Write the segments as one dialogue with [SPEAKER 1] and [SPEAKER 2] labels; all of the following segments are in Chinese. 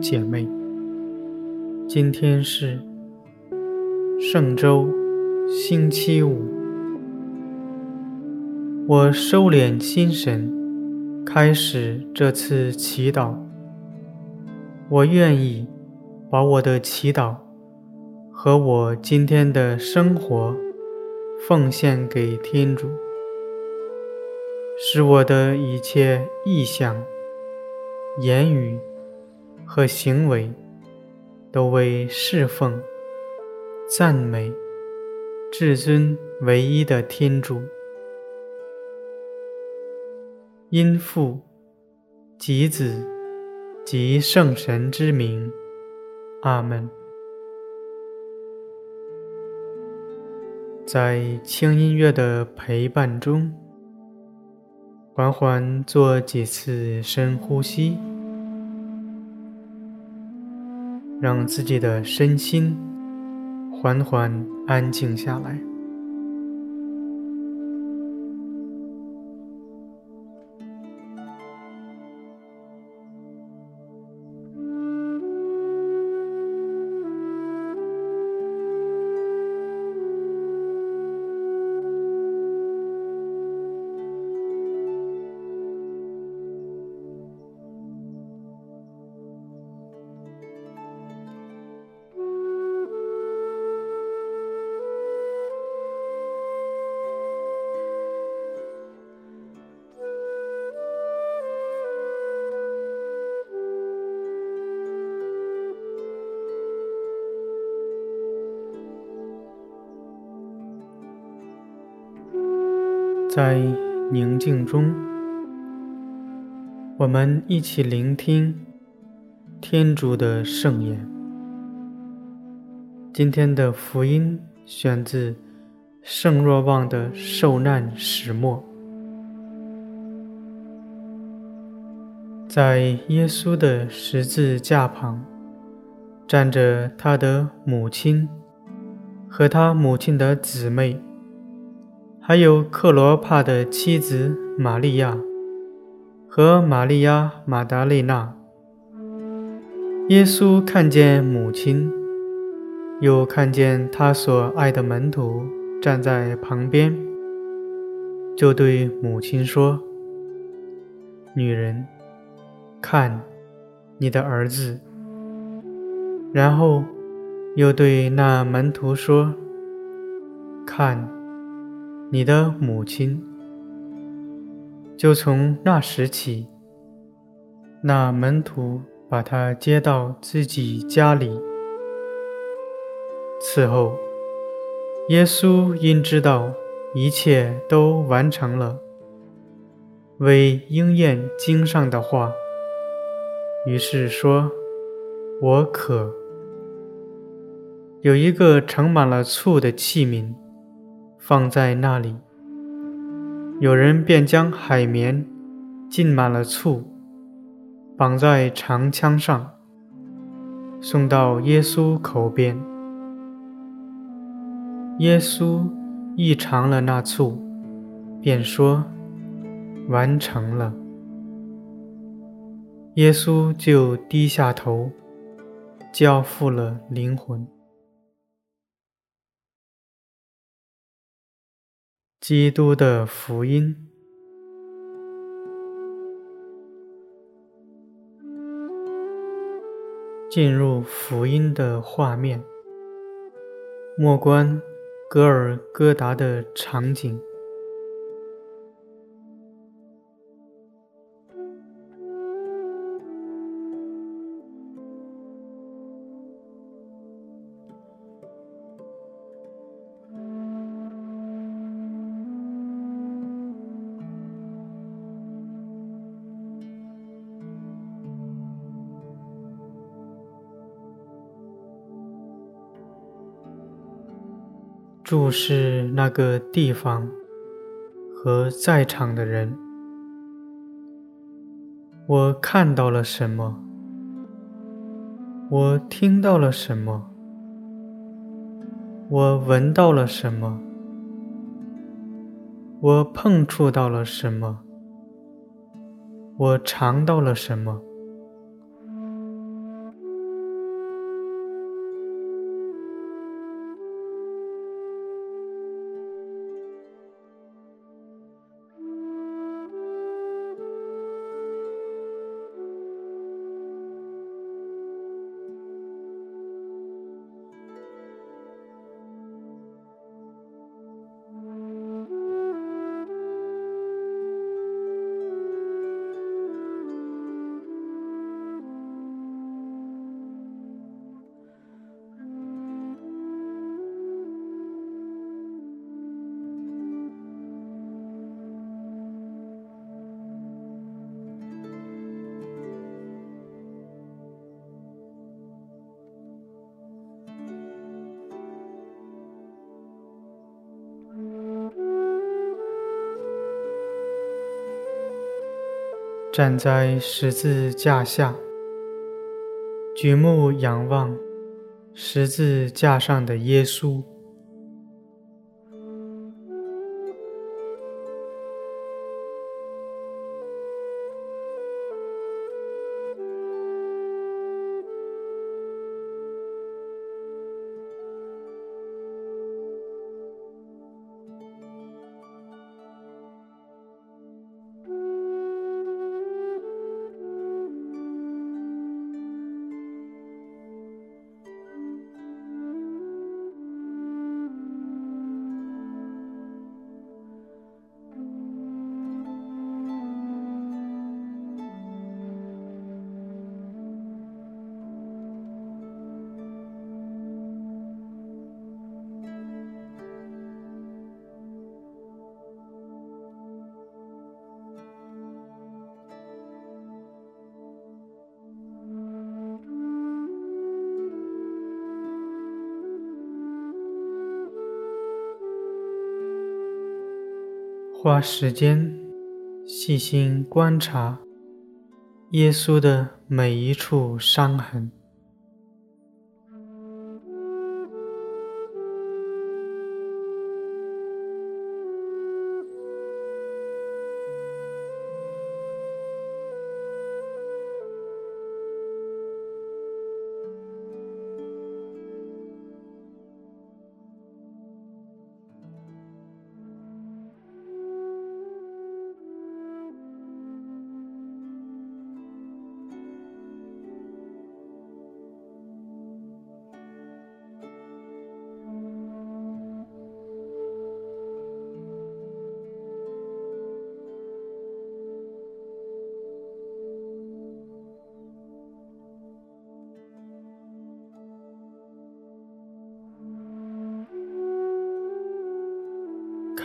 [SPEAKER 1] 姐妹，今天是圣周星期五，我收敛心神，开始这次祈祷。我愿意把我的祈祷和我今天的生活奉献给天主，使我的一切意向。言语和行为都为侍奉、赞美至尊唯一的天主，因父及子及圣神之名，阿门。在轻音乐的陪伴中，缓缓做几次深呼吸。让自己的身心缓缓安静下来。在宁静中，我们一起聆听天主的圣言。今天的福音选自圣若望的受难始末。在耶稣的十字架旁，站着他的母亲和他母亲的姊妹。还有克罗帕的妻子玛利亚和玛利亚玛达丽娜。耶稣看见母亲，又看见他所爱的门徒站在旁边，就对母亲说：“女人，看你的儿子。”然后又对那门徒说：“看。”你的母亲。就从那时起，那门徒把她接到自己家里。此后，耶稣因知道一切都完成了，为应验经上的话，于是说：“我渴。”有一个盛满了醋的器皿。放在那里，有人便将海绵浸满了醋，绑在长枪上，送到耶稣口边。耶稣一尝了那醋，便说：“完成了。”耶稣就低下头，交付了灵魂。基督的福音。进入福音的画面，莫关戈尔戈达的场景。注视那个地方和在场的人，我看到了什么？我听到了什么？我闻到了什么？我碰触到了什么？我尝到了什么？站在十字架下，举目仰望十字架上的耶稣。花时间细心观察耶稣的每一处伤痕。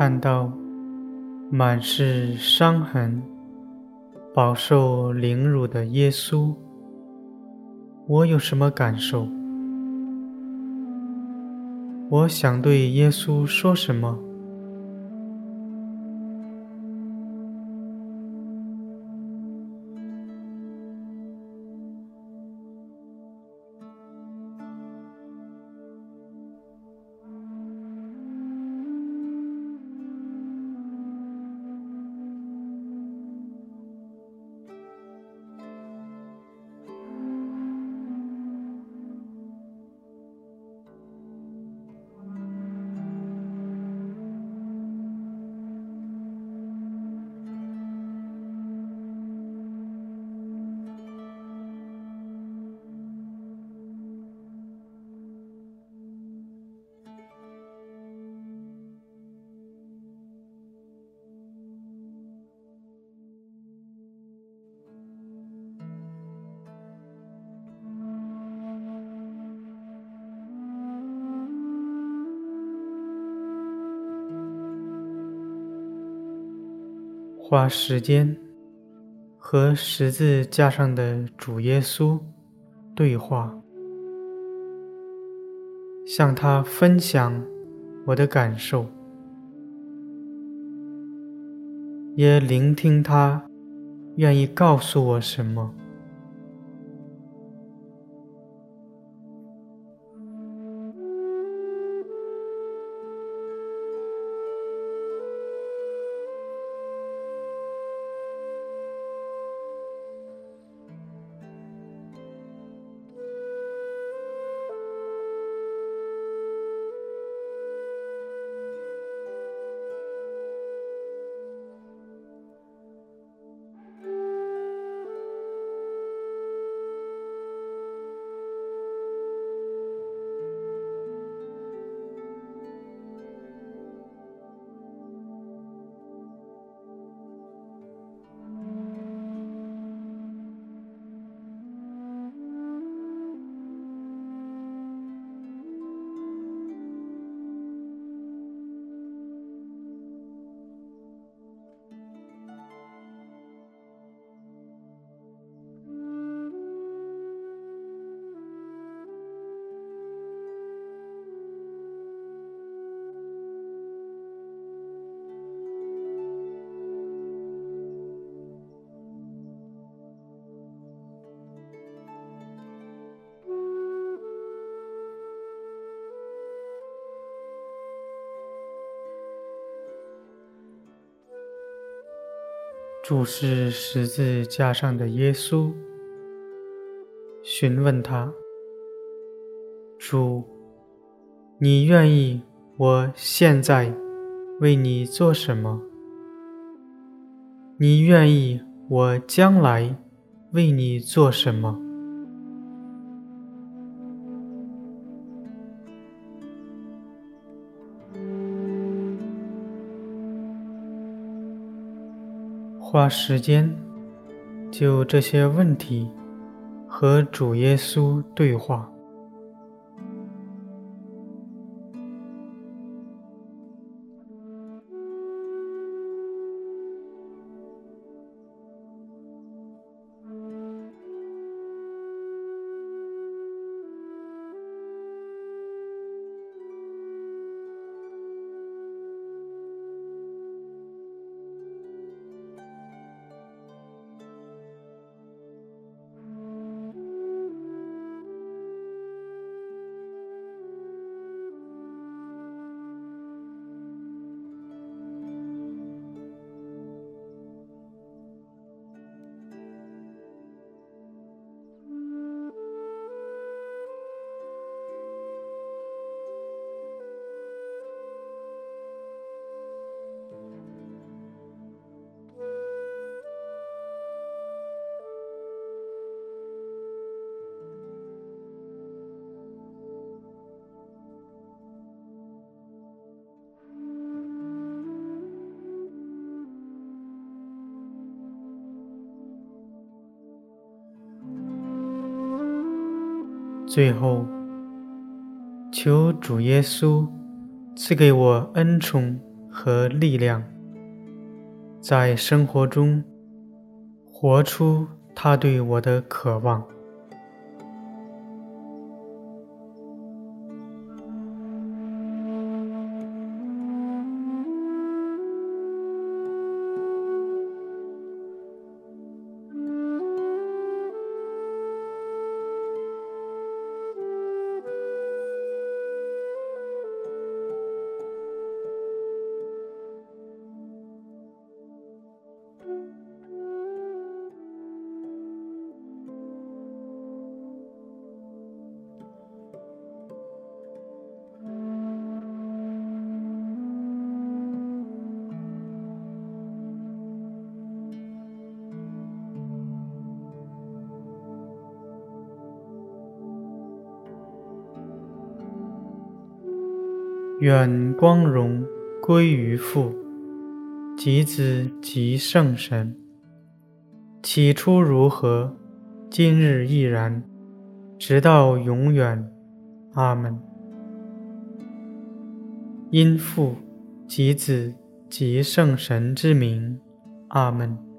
[SPEAKER 1] 看到满是伤痕、饱受凌辱的耶稣，我有什么感受？我想对耶稣说什么？花时间和十字架上的主耶稣对话，向他分享我的感受，也聆听他愿意告诉我什么。注视十字架上的耶稣，询问他：“主，你愿意我现在为你做什么？你愿意我将来为你做什么？”花时间就这些问题和主耶稣对话。最后，求主耶稣赐给我恩宠和力量，在生活中活出他对我的渴望。愿光荣归于父、及子、及圣神。起初如何，今日亦然，直到永远。阿门。因父、及子、及圣神之名。阿门。